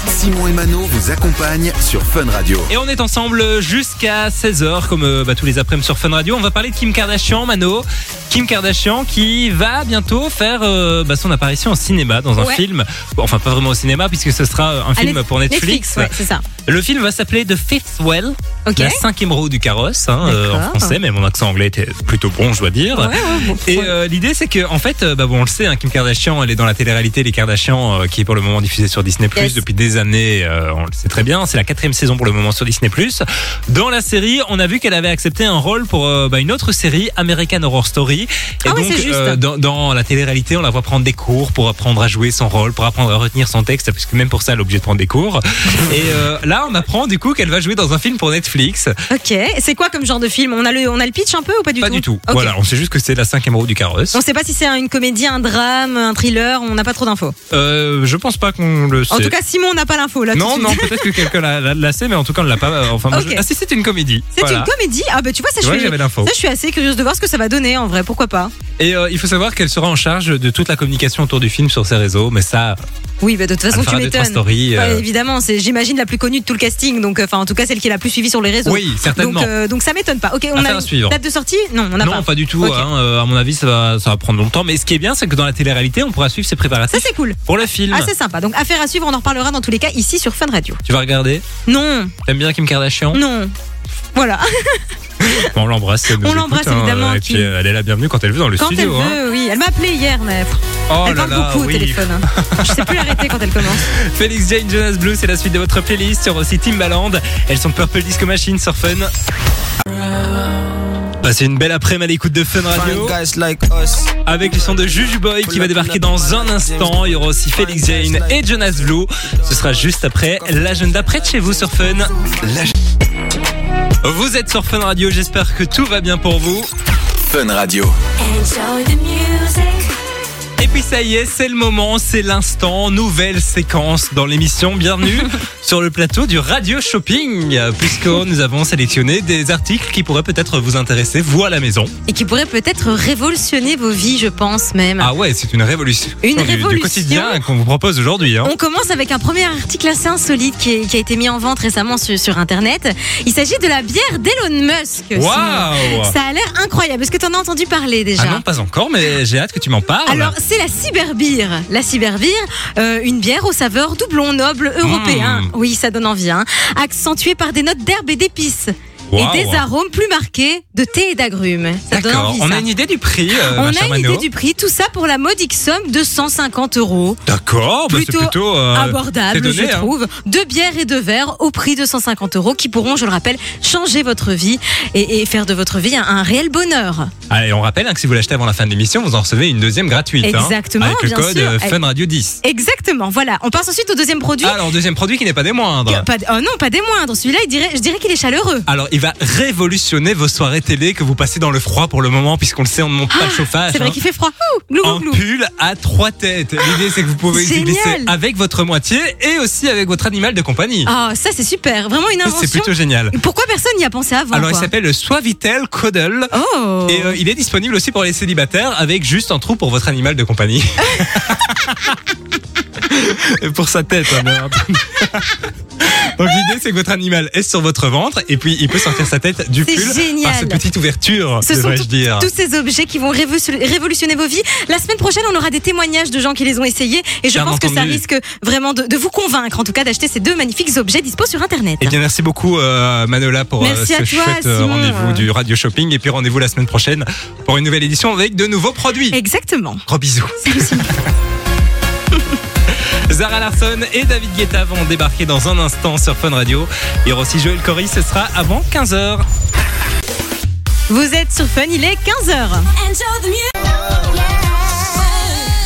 Simon et Mano vous accompagnent sur Fun Radio. Et on est ensemble jusqu'à 16h, comme euh, bah, tous les après-midi sur Fun Radio. On va parler de Kim Kardashian, Mano. Kim Kardashian qui va bientôt faire euh, bah, son apparition au cinéma dans un Ouais. film. Enfin, pas vraiment au cinéma, puisque ce sera un film Allez, pour Netflix. ouais, c'est ça. Le film va s'appeler The Fifth Well, la cinquième roue du carrosse, hein, euh, en français, mais mon accent anglais était plutôt bon, je dois dire. Ouais, ouais, bon. Et euh, l'idée, c'est que, en fait, bah, bon, on le sait, hein, Kim Kardashian, elle est dans la télé-réalité Les Kardashians, euh, qui est pour le moment diffusée sur Disney Plus Yes. depuis des années. euh, on le sait très bien. C'est la quatrième saison pour le moment sur Disney Plus. Dans la série, on a vu qu'elle avait accepté un rôle pour euh, bah, une autre série, American Horror Story. Et Ah donc, juste. dans, dans la télé-réalité, on la voit prendre des cours pour apprendre à jouer son rôle, pour apprendre à retenir son texte, parce que même pour ça, elle est obligée de prendre des cours. Et là, on apprend du coup qu'elle va jouer dans un film pour Netflix. Ok. C'est quoi comme genre de film? On a le on a le pitch un peu ou pas du Pas tout? du tout. Voilà, on sait juste que c'est la cinquième roue du carrosse. On sait pas si c'est une comédie, un drame, drame, un thriller, on n'a pas trop d'infos. Euh, je pense pas qu'on le sait. En tout cas, Simon n'a pas l'info là. non, non, peut-être que quelqu'un l'a- l'a l'a sait, mais en tout cas, on l'a pas. euh, Enfin, moi, Ok. je- Ah, si, c'est une comédie. C'est Voilà. une comédie. Ah bah tu vois, ça, je suis, j'avais l'info. ça, je suis assez curieuse de voir ce que ça va donner en vrai. Pourquoi pas Et euh, il faut savoir qu'elle sera en charge de toute la communication autour du film sur ses réseaux, mais ça, Oui, bah de toute façon, tu m'étonnes. Ouais, euh, évidemment, c'est j'imagine la plus connue de tout le casting, donc euh, enfin en tout cas celle qui est la plus suivie sur les réseaux. Oui, certainement. Donc, euh, donc ça m'étonne pas. Ok, on Affaire a suivre. date de sortie? Non, on n'a non, pas. pas. du tout. Ok. hein, à mon avis, ça va, ça va prendre longtemps. Mais ce qui est bien, c'est que dans la télé-réalité, on pourra suivre ses Ça préparatifs c'est cool. pour le film. Ah c'est sympa. Donc affaire à suivre, on en reparlera dans tous les cas ici sur Fun Radio. tu vas regarder? Non, T'aimes bien Kim Kardashian? Non. Voilà. Bon, on l'embrasse. On l'embrasse, hein, évidemment, Et puis, elle est la bienvenue quand elle veut dans le Quand studio. elle hein. veut, oui. Elle m'a appelé hier, mais Oh elle là parle là, beaucoup oui. au téléphone. hein. Je sais plus l'arrêter quand elle commence. Félix Jane Jonas Blue, c'est la suite de votre playlist sur aussi Timbaland. Elles sont Purple Disco Machine sur Fun. Passez une belle après-midi à l'écoute de Fun Radio avec le son de Juju Boy qui va débarquer dans un instant. Il y aura aussi Félix Jane et Jonas Blue. Ce sera juste après l'agenda près de chez vous sur Fun. Vous êtes sur Fun Radio, j'espère que tout va bien pour vous. Fun Radio. Et puis ça y est, c'est le moment, c'est l'instant, nouvelle séquence dans l'émission. Bienvenue sur le plateau du Radio Shopping, puisque nous avons sélectionné des articles qui pourraient peut-être vous intéresser, vous à la maison. Et qui pourrait peut-être révolutionner vos vies, je pense même. Ah ouais, c'est une révolution, Une du- du, révolution. quotidien qu'on vous propose aujourd'hui. Hein. On commence avec un premier article assez insolite qui, est- qui a été mis en vente récemment sur, sur Internet. Il s'agit de la bière d'Elon Musk. Waouh Ça a l'air incroyable. Est-ce que tu en as entendu parler déjà? Ah non, pas encore, mais j'ai hâte que tu m'en parles. Alors, c'est la Cyberbeer. La Cyberbeer, euh, une bière aux saveurs doublon noble européen. Mmh. Oui, ça donne envie. Hein. Accentuée par des notes d'herbe et d'épices. Et des arômes plus marqués de thé et d'agrumes. Ça donne D'accord, envie, on ça. a une idée du prix, euh, On a une Mano. idée du prix, tout ça pour la modique somme de 150 euros. D'accord, bah Plutôt plutôt euh, abordable, donné, je hein. trouve. Deux bières et deux verres au prix de 150 euros qui pourront, je le rappelle, changer votre vie et, et faire de votre vie un, un réel bonheur. Allez, on rappelle hein, que si vous l'achetez avant la fin de l'émission, vous en recevez une deuxième gratuite. hein, Exactement, avec le code sûr. euh, Fun Radio 10. Exactement, voilà. On passe ensuite au deuxième produit. Alors, deuxième produit qui n'est pas des moindres. Pas- oh non, pas des moindres. Celui-là, je dirais qu'il est chaleureux. Alors, il va révolutionner vos soirées télé que vous passez dans le froid pour le moment, puisqu'on le sait, on ne monte pas le chauffage. Ah, C'est vrai hein. qu'il fait froid. Ouh, glou, glou, Un glou. pull à trois têtes. L'idée, c'est que vous pouvez y glisser avec votre moitié et aussi avec votre animal de compagnie. Ah, ça c'est super. Vraiment une invention. c'est plutôt génial. Pourquoi personne n'y a pensé avant Alors, il s'appelle le Suavitel Cuddle. Oh. Et euh, il est disponible aussi pour les célibataires avec juste un trou pour votre animal de compagnie. et pour sa tête, hein. Donc l'idée c'est que votre animal est sur votre ventre et puis il peut sortir sa tête du C'est pull génial. par cette petite ouverture, Ce sont tout- dire. tous ces objets qui vont révolution- révolutionner vos vies. La semaine prochaine, on aura des témoignages de gens qui les ont essayés et je Bien pense que ça risque vraiment de, de vous convaincre, en tout cas, d'acheter ces deux magnifiques objets dispo sur Internet. Eh bien merci beaucoup euh, Manola pour euh, Merci ce chouette euh, rendez-vous du Radio Shopping et puis rendez-vous la semaine prochaine pour une nouvelle édition avec de nouveaux produits. Exactement. Gros bisous. Salut Simon. Zara Larson et David Guetta vont débarquer dans un instant sur Fun Radio. Il y aura aussi Joël Cory, ce sera avant 15h. Vous êtes sur Fun, il est 15h.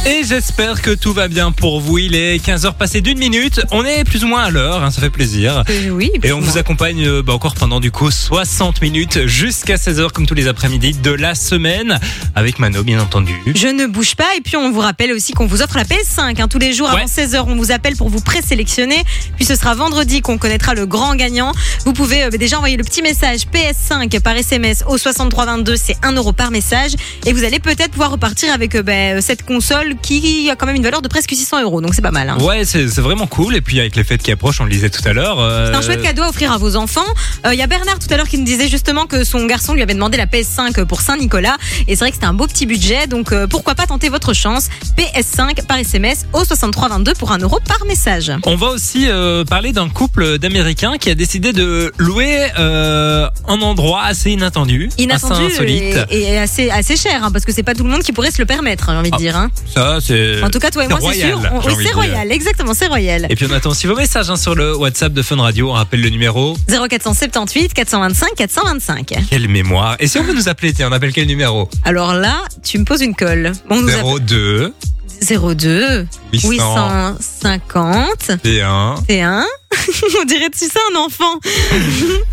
Et j'espère que tout va bien pour vous. Il est 15h passé d'une minute. On est plus ou moins à l'heure, hein, ça fait plaisir. Euh, oui. Et on vous accompagne euh, bah, encore pendant du coup 60 minutes jusqu'à 16h comme tous les après-midi de la semaine avec Mano bien entendu. Je ne bouge pas et puis on vous rappelle aussi qu'on vous offre la PS5 hein, tous les jours avant Ouais. 16h on vous appelle pour vous présélectionner puis ce sera vendredi qu'on connaîtra le grand gagnant vous pouvez euh, déjà envoyer le petit message PS5 par SMS au 6322 c'est 1 euro par message et vous allez peut-être pouvoir repartir avec euh, ben, cette console qui a quand même une valeur de presque 600 euros donc c'est pas mal hein. Ouais, c'est c'est vraiment cool. Et puis avec les fêtes qui approchent, on le disait tout à l'heure. euh, C'est un chouette cadeau à offrir à vos enfants. Euh, Il y a Bernard tout à l'heure qui nous disait justement que son garçon lui avait demandé la PS5 pour Saint-Nicolas. Et c'est vrai que c'était un beau petit budget. Donc euh, pourquoi pas tenter votre chance? PS5 par SMS au 6322 pour 1 euro par message. On va aussi parler d'un couple d'Américains qui a décidé de louer un endroit assez inattendu, Inattendu assez insolite. et, et assez, assez cher, hein, parce que c'est pas tout le monde qui pourrait se le permettre, j'ai envie de Ah, dire. hein. Ça, c'est. En tout cas, toi et moi, c'est sûr. on- oui, c'est royal, exactement, c'est royal. Et puis on attend aussi vos messages hein, sur le WhatsApp de Fun Radio. On rappelle le numéro. 0478 425 425. Quelle mémoire. Et si on veut nous appeler, tiens, on appelle quel numéro? Alors là, tu me poses une colle. On nous appelle 02 02 800 850 et 1 et 1 On dirait tu sais un enfant.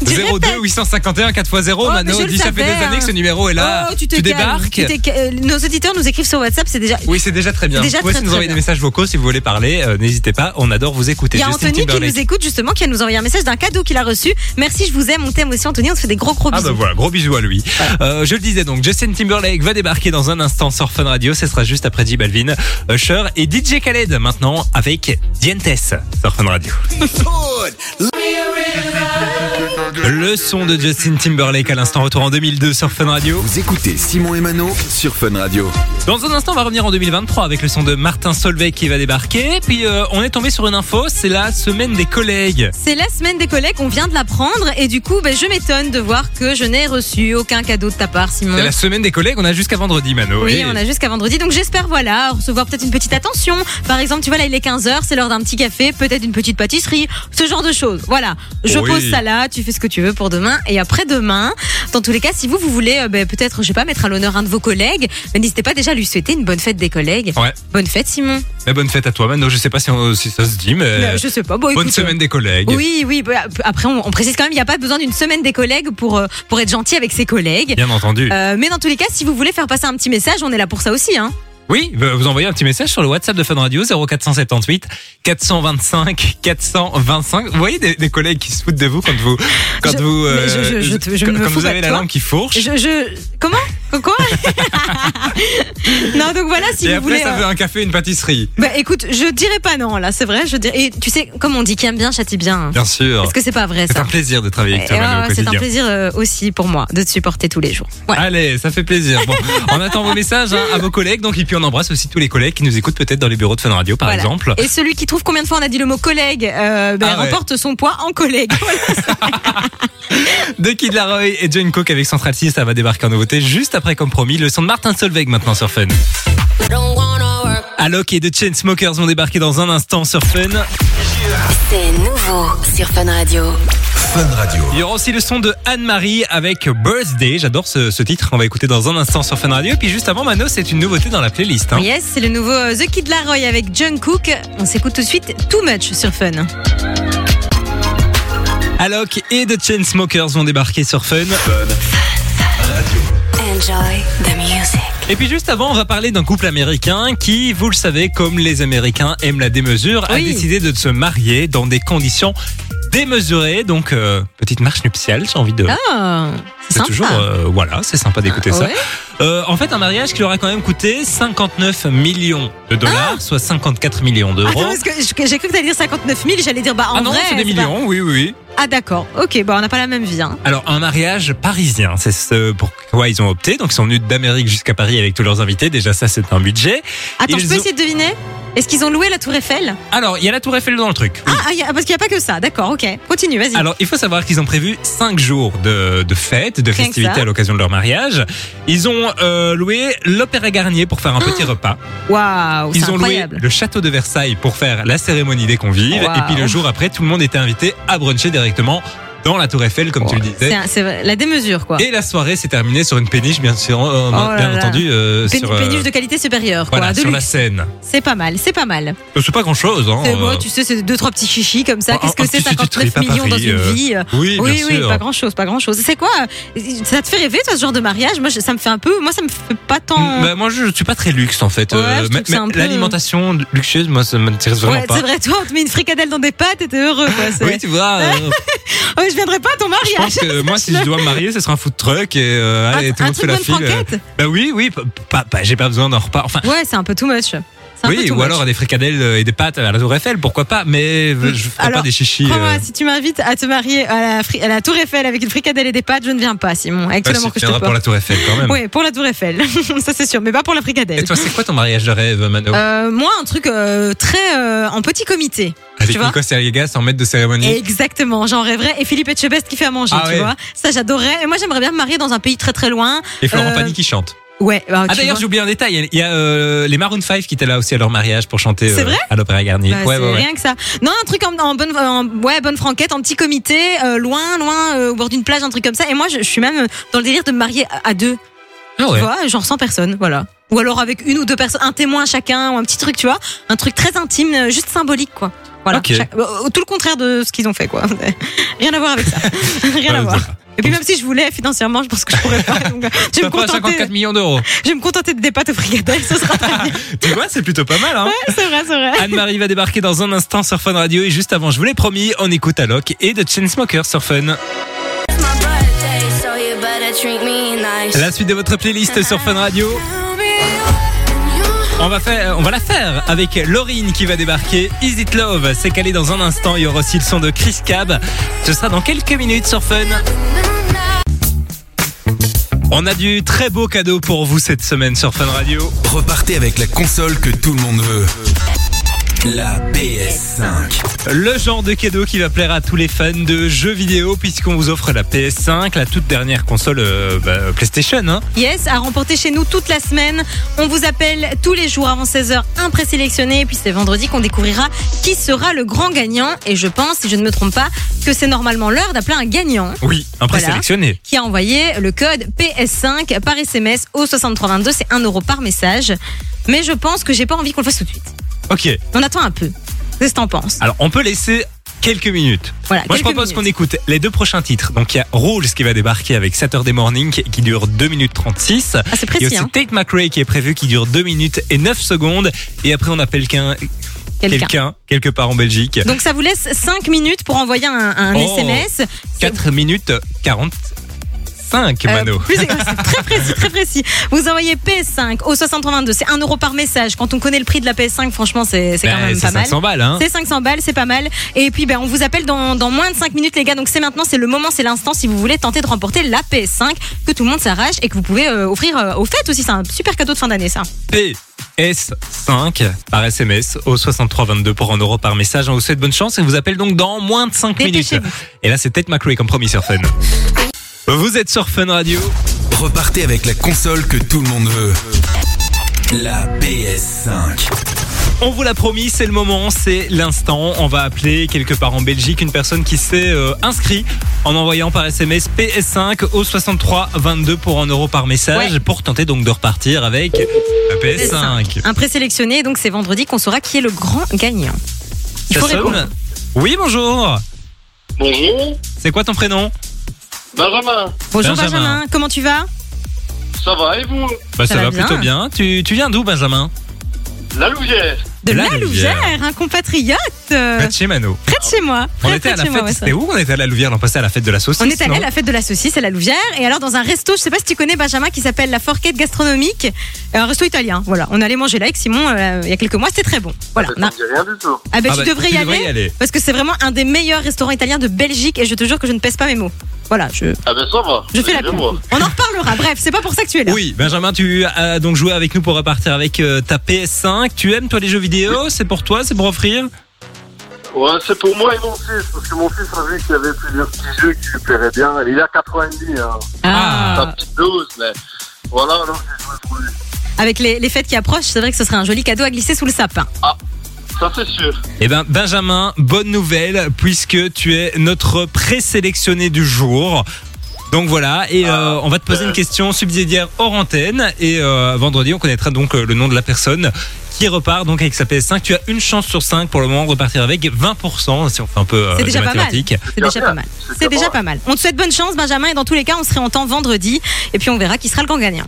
Tu 02 répètes. 851 4x0. Oh, mais Mano dit ça fait des années que ce hein. numéro est là. Oh, tu, débarques. Tu ca- euh, Nos auditeurs nous écrivent sur WhatsApp, c'est déjà. Oui, c'est déjà très bien. Déjà vous pouvez très, nous envoyer des messages vocaux si vous voulez parler. euh, N'hésitez pas, on adore vous écouter. Il y a Anthony qui nous écoute justement, qui a nous envoyé un message d'un cadeau qu'il a reçu. Merci, je vous aime, on t'aime aussi Anthony, on te fait des gros gros Ah bisous. bah voilà, gros bisous à lui. Euh, je le disais donc, Justin Timberlake va débarquer dans un instant sur Fun Radio. Ce sera juste après J Balvin, Usher et DJ Khaled maintenant avec Dientes sur Fun Radio. Le son de Justin Timberlake à l'instant retour en 2002 sur Fun Radio. Vous écoutez Simon et Mano sur Fun Radio. Dans un instant, on va revenir en 2023 avec le son de Martin Solveig qui va débarquer. Puis euh, on est tombé sur une info, c'est la semaine des collègues. C'est la semaine des collègues, on vient de l'apprendre et du coup, ben, je m'étonne de voir que je n'ai reçu aucun cadeau de ta part, Simon. C'est la semaine des collègues, on a jusqu'à vendredi, Mano. Oui, Et- on a jusqu'à vendredi. Donc j'espère, voilà, recevoir peut-être une petite attention. Par exemple, tu vois, là, il est 15h, c'est l'heure d'un petit café, peut-être une petite pâtisserie, ce genre de choses. Voilà. Je Oui. pose ça là, tu fais ce que tu veux pour demain. Et après-demain, dans tous les cas, si vous, vous voulez, euh, ben, peut-être, je sais pas, mettre à l'honneur un de vos collègues, ben, n'hésitez pas déjà à lui souhaiter une bonne fête des collègues. Ouais. Bonne fête, Simon. Mais bonne fête à toi, Mano. Je sais pas si, on- si ça se dit, mais Euh, je sais pas. Bon, bonne écoute, semaine des collègues. Oui, oui. bah, Après, on, on précise quand même, il n'y a pas besoin d'une semaine des collègues pour, euh, pour être gentil avec ses collègues. Bien entendu. Euh, mais dans tous les cas, si vous voulez faire passer un petit message, on est là pour ça aussi. Hein. Oui, vous envoyez un petit message sur le WhatsApp de Fun Radio 0478 425 425. Vous voyez des, des collègues qui se foutent de vous quand vous quand Je- vous mais je- je- je te- je quand, vous avez la langue qui fourche. Je, je... Comment? Quoi Non, donc voilà, si et vous après, voulez. ça euh, veut un café, une pâtisserie. Bah écoute, je dirais pas non, là, c'est vrai. Je dirais... Et tu sais, comme on dit, qui aime bien châtie bien. hein. Bien sûr. Est-ce que c'est pas vrai C'est ça un plaisir de travailler avec Et toi, ouais, C'est un plaisir euh, aussi pour moi de te supporter tous les jours. Allez, ça fait plaisir. Bon, on attend vos messages hein, à vos collègues. Donc, et puis on embrasse aussi tous les collègues qui nous écoutent peut-être dans les bureaux de Fun Radio, par Voilà. exemple. Et celui qui trouve combien de fois on a dit le mot collègue euh, ben, Ah ouais. remporte son poids en collègue. De Kid Laroi et John Cook avec Central 6, ça va débarquer en nouveauté juste après, comme promis, le son de Martin Solveig maintenant sur Fun. Alok et The Chainsmokers vont débarquer dans un instant sur Fun. C'est nouveau sur Fun Radio. Fun Radio. Il y aura aussi le son de Anne-Marie avec Birthday. J'adore ce, ce titre. On va écouter dans un instant sur Fun Radio. Et puis juste avant, Mano, c'est une nouveauté dans la playlist. hein. yes, c'est le nouveau euh, The Kid Laroi avec John Cook. On s'écoute tout de suite Too Much sur Fun. Alok et The Chainsmokers vont débarquer sur Fun. Enjoy the music. Et puis juste avant, on va parler d'un couple américain qui, vous le savez, comme les Américains aiment la démesure, a décidé de se marier dans des conditions démesurées. Donc, euh, petite marche nuptiale, j'ai envie de... Ah, c'est toujours, euh, voilà, c'est sympa d'écouter ça. Ouais. Euh, en fait, un mariage qui leur a quand même coûté 59 millions de dollars, soit 54 millions d'euros. Ah. J'ai cru que t'allais dire 59 000, j'allais dire bah en Ah non, vrai. c'est des pas- millions, oui, oui, oui. Ah d'accord, ok, bah on n'a pas la même vie. Hein. Alors, un mariage parisien, c'est ce pour quoi ils ont opté. Donc, ils sont venus d'Amérique jusqu'à Paris avec tous leurs invités. Déjà, ça, c'est un budget. Attends, Ils je peux ont- essayer de deviner? Est-ce qu'ils ont loué la Tour Eiffel Alors, il y a la Tour Eiffel dans le truc. Ah, ah, y a- parce qu'il n'y a pas que ça, d'accord, ok. Continue, vas-y. Alors, il faut savoir qu'ils ont prévu 5 jours de, de fêtes, de Rien que festivités ça. à l'occasion de leur mariage. Ils ont euh, loué l'Opéra Garnier pour faire un petit repas. Waouh, c'est Ils ont incroyable. loué le château de Versailles pour faire la cérémonie des convives. Et puis le jour après, tout le monde était invité à bruncher directement dans la Tour Eiffel, comme tu le disais. c'est la démesure, quoi. Et la soirée s'est terminée sur une péniche, bien sûr, euh, Oh là bien là. entendu, euh, Pén- sur, euh, péniche de qualité supérieure, quoi. voilà, de sur la scène. C'est pas mal, c'est pas mal. Euh, C'est pas grand chose. Hein, euh, moi, tu sais, c'est deux, trois petits chichis comme ça. un- Qu'est-ce un que c'est petit 59 trip à millions dans une euh, vie Oui, bien Oui, oui, pas grand chose, pas grand chose. C'est quoi Ça te fait rêver, toi, ce genre de mariage? Moi, ça me fait un peu. Moi, ça me fait pas tant. Bah, moi, je, je suis pas très luxe en fait. L'alimentation luxueuse, moi, ça m'intéresse vraiment pas. c'est vrai, toi, on te met une fricadelle dans des pâtes et t'es heureux, quoi. Oui, tu vois. je viendrai pas à ton je mariage. pense que moi, si je dois me marier, ce sera un food truck et euh, Un- tout le monde fait la file. euh. Bah oui, oui, pas, pas- pas- j'ai pas besoin d'un repas. Enfin, Ouais, c'est un peu too much. Oui, ou alors des fricadelles euh, et des pâtes à la Tour Eiffel, pourquoi pas. Mais euh, je ferai Alors, pas des chichis. Euh, si tu m'invites à te marier à la, fri- à la Tour Eiffel avec une fricadelle et des pâtes, je ne viens pas, Simon. Avec l'amour si, que tu je te pour la Tour Eiffel quand même. Oui, pour la Tour Eiffel. ça, c'est sûr, mais pas pour la Et fricadelle. toi, c'est quoi ton mariage de rêve, Mano? Euh, moi, un truc euh, très en petit comité. Avec Nico Seriegas en maître de cérémonie Exactement, j'en rêverais. Et Philippe Etchebest qui fait à manger, Ah tu ouais. vois. Ça, j'adorerais. Et moi, j'aimerais bien me marier dans un pays très très loin. et Florent Pagny qui chante. Ouais. bah, Ah tu d'ailleurs, j'ai oublié un détail. Il y a euh, les Maroon 5 qui étaient là aussi à leur mariage pour chanter euh, vrai à l'Opéra Garnier. Bah, ouais, ouais, ouais. rien que ça. Non, un truc en, en bonne, en- ouais, bonne franquette, en petit comité, euh, loin, loin, euh, au bord d'une plage, un truc comme ça. Et moi, je, je suis même dans le délire de me marier à, à deux. Ah Tu ouais. vois, genre sans personne, voilà. Ou alors avec une ou deux personnes, un témoin chacun, ou un petit truc, tu vois. Un truc très intime, juste symbolique, quoi. Voilà. Chaque- tout le contraire de ce qu'ils ont fait, quoi. Rien à voir avec ça. Rien à voir. Et puis même si je voulais financièrement, je pense que je pourrais pas. Donc, euh, je, vais Ça me contenter, 54 millions d'euros. je vais me contenter de des pâtes aux fricadelles, ce sera très bien. tu vois, c'est plutôt pas mal, hein. c'est vrai, c'est vrai. Anne-Marie va débarquer dans un instant sur Fun Radio et juste avant, je vous l'ai promis, on écoute Alok et The Chainsmokers sur Fun. La suite de votre playlist sur Fun Radio. On va, faire, on va la faire avec Laurine qui va débarquer. Is It Love, c'est calé dans un instant. Il y aura aussi le son de Chris Cab. Ce sera dans quelques minutes sur Fun. On a du très beau cadeau pour vous cette semaine sur Fun Radio. Repartez avec la console que tout le monde veut. La PS5. Le genre de cadeau qui va plaire à tous les fans de jeux vidéo puisqu'on vous offre la PS5, la toute dernière console euh, bah, PlayStation. Hein. Yes, à remporter chez nous toute la semaine. On vous appelle tous les jours avant 16h, un présélectionné. Et puis c'est vendredi qu'on découvrira qui sera le grand gagnant. Et je pense, si je ne me trompe pas, que c'est normalement l'heure d'appeler un gagnant Oui, un Voilà. présélectionné. qui a envoyé le code PS5 par SMS au 6322. C'est 1 euro par message. Mais je pense que j'ai pas envie qu'on le fasse tout de suite. Ok. On attend un peu. Qu'est-ce que t'en penses? Alors, on peut laisser quelques minutes. Voilà, Moi, je propose qu'on écoute les deux prochains titres. Donc, il y a Rules qui va débarquer avec Saturday Morning qui dure 2 minutes 36. Ah, c'est précis. Il y a aussi hein. Tate McRae qui est prévu qui dure 2 minutes et 9 secondes. Et après, on appelle qu'un quelqu'un quelque part en Belgique. Donc ça vous laisse 5 minutes pour envoyer un, SMS. 4 minutes 40 PS5, euh, Mano. Très précis, très précis. Vous envoyez PS5 au 682, c'est 1 euro par message. Quand on connaît le prix de la PS5, franchement, c'est quand ben, même pas 500 mal. Balles, hein. C'est 500 balles, c'est pas mal. Et puis, ben, on vous appelle dans, moins de 5 minutes, les gars. Donc, c'est maintenant, c'est le moment, c'est l'instant si vous voulez tenter de remporter la PS5 que tout le monde s'arrache et que vous pouvez euh, offrir euh, aux fêtes aussi. C'est un super cadeau de fin d'année, ça. P. S5 par SMS au 6322 pour 1 euro par message. On vous souhaite bonne chance et vous appelle donc dans moins de 5 minutes. Et là, c'est Ted McRae comme promis sur Fun. Vous êtes sur Fun Radio. Repartez avec la console que tout le monde veut. La PS5. On vous l'a promis, c'est le moment, c'est l'instant. On va appeler quelque part en Belgique une personne qui s'est euh, inscrit en envoyant par SMS PS5 au 63 22 pour 1 euro par message Ouais. pour tenter donc de repartir avec la PS5. Un présélectionné, donc c'est vendredi qu'on saura qui est le grand gagnant. Il faut répondre. Oui, bonjour. Bonjour, C'est quoi ton prénom? Benjamin, Bonjour Benjamin. Benjamin, comment tu vas? Ça va et vous? Bah, Ça ça, va va bien. plutôt bien. Tu, tu viens d'où, Benjamin? La Louvière. De La la Louvière. Louvière, un compatriote. Près de chez Mano. près de chez moi. On était près à de la chez moi, fête, c'était où On était à la Louvière? L'an passé à la fête de la saucisse. On est allé à la fête de la saucisse à la Louvière et alors dans un resto, je sais pas si tu connais Benjamin qui s'appelle la Forquette gastronomique, un resto italien. Voilà, on allait manger là avec Simon euh, il y a quelques mois, c'était très bon. Voilà. Ça on a- me dit rien du tout. Ah ben Ah tu bah, devrais y tu aller, devrais y aller. parce que c'est vraiment un des meilleurs restaurants italiens de Belgique et je te jure que je ne pèse pas mes mots. Voilà, je, Ah ben ça va. je fais la pub. On en reparlera. Bref, c'est pas pour ça que tu es là. Oui, Benjamin, tu as donc joué avec nous pour repartir avec euh, ta PS5. Tu aimes toi les jeux vidéo? C'est pour toi C'est pour offrir? Ouais, c'est pour moi et mon fils, parce que mon fils a vu qu'il y avait plusieurs petits jeux qui lui plairaient bien. Il est à 4 ans et demi, hein. Ah. Sa petite dose, mais voilà, alors j'ai joué pour lui. Avec les, les fêtes qui approchent, c'est vrai que ce serait un joli cadeau à glisser sous le sapin. Ça c'est sûr. Eh ben Benjamin, bonne nouvelle puisque tu es notre présélectionné du jour. Donc voilà, et euh, on va te poser une question subsidiaire hors antenne et euh, vendredi on connaîtra donc euh, le nom de la personne qui repart donc avec sa PS5. Tu as une chance sur 5 pour le moment de repartir avec 20% si on fait un peu euh, C'est de déjà pas mal. C'est déjà pas mal. C'est déjà pas mal. On te souhaite bonne chance, Benjamin, et dans tous les cas, on serait en temps vendredi. Et puis on verra qui sera le grand gagnant.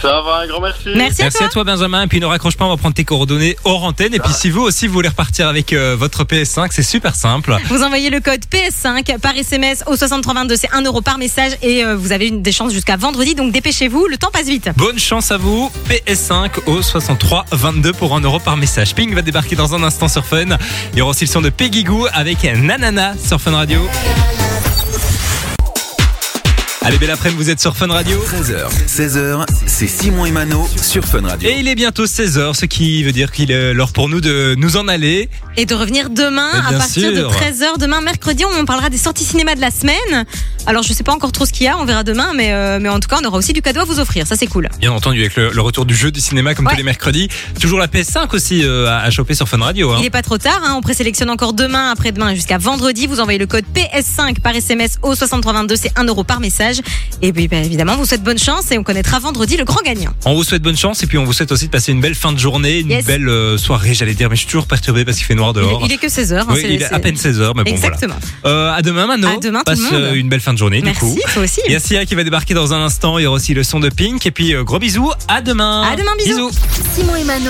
Ça va, un grand merci. Merci, à Merci toi. à toi Benjamin et puis ne raccroche pas, on va prendre tes coordonnées hors antenne et puis si vous aussi vous voulez repartir avec euh, votre PS5 c'est super simple. Vous envoyez le code PS5 par SMS au 6322, c'est 1 euro par message et euh, vous avez une, des chances jusqu'à vendredi, donc dépêchez-vous, le temps passe vite. Bonne chance à vous. PS5 au 63 22 pour 1 euro par message. Ping va débarquer dans un instant sur Fun. Il y aura aussi le son de Peggy Goo avec Nanana sur Fun Radio. Allez, belle après-midi, vous êtes sur Fun Radio. 13h, 16h, c'est Simon et Mano sur Fun Radio. Et il est bientôt 16h, ce qui veut dire qu'il est l'heure pour nous de nous en aller. Et de revenir demain à partir de sûr. 13h. Demain, mercredi, on parlera des sorties cinéma de la semaine. Alors, je sais pas encore trop ce qu'il y a, on verra demain, mais, euh, mais en tout cas, on aura aussi du cadeau à vous offrir. Ça, c'est cool. Bien entendu, avec le, le retour du jeu du cinéma comme Ouais. tous les mercredis. Toujours la PS5 aussi euh, à, à choper sur Fun Radio. hein. Il est pas trop tard, hein. on présélectionne encore demain, après-demain jusqu'à vendredi. Vous envoyez le code PS5 par SMS au 6322, c'est 1 euro par message. Message. Et puis, bah, évidemment, on vous souhaite bonne chance et on connaîtra vendredi le grand gagnant. On vous souhaite bonne chance et puis on vous souhaite aussi de passer une belle fin de journée, une Yes. belle euh, soirée, j'allais dire, mais je suis toujours perturbé parce qu'il fait noir Il, dehors. est- il est que 16h. Oui, il est à peine 16h, mais bon Exactement. voilà. Euh, à demain, Mano. À demain, tout Passe le monde. euh, une belle fin de journée, Merci, du coup. toi aussi. Il y a Sia qui va débarquer dans un instant. Il y aura aussi le son de Pink. Et puis, euh, gros bisous. À demain. À demain, bisous. Simon et Mano.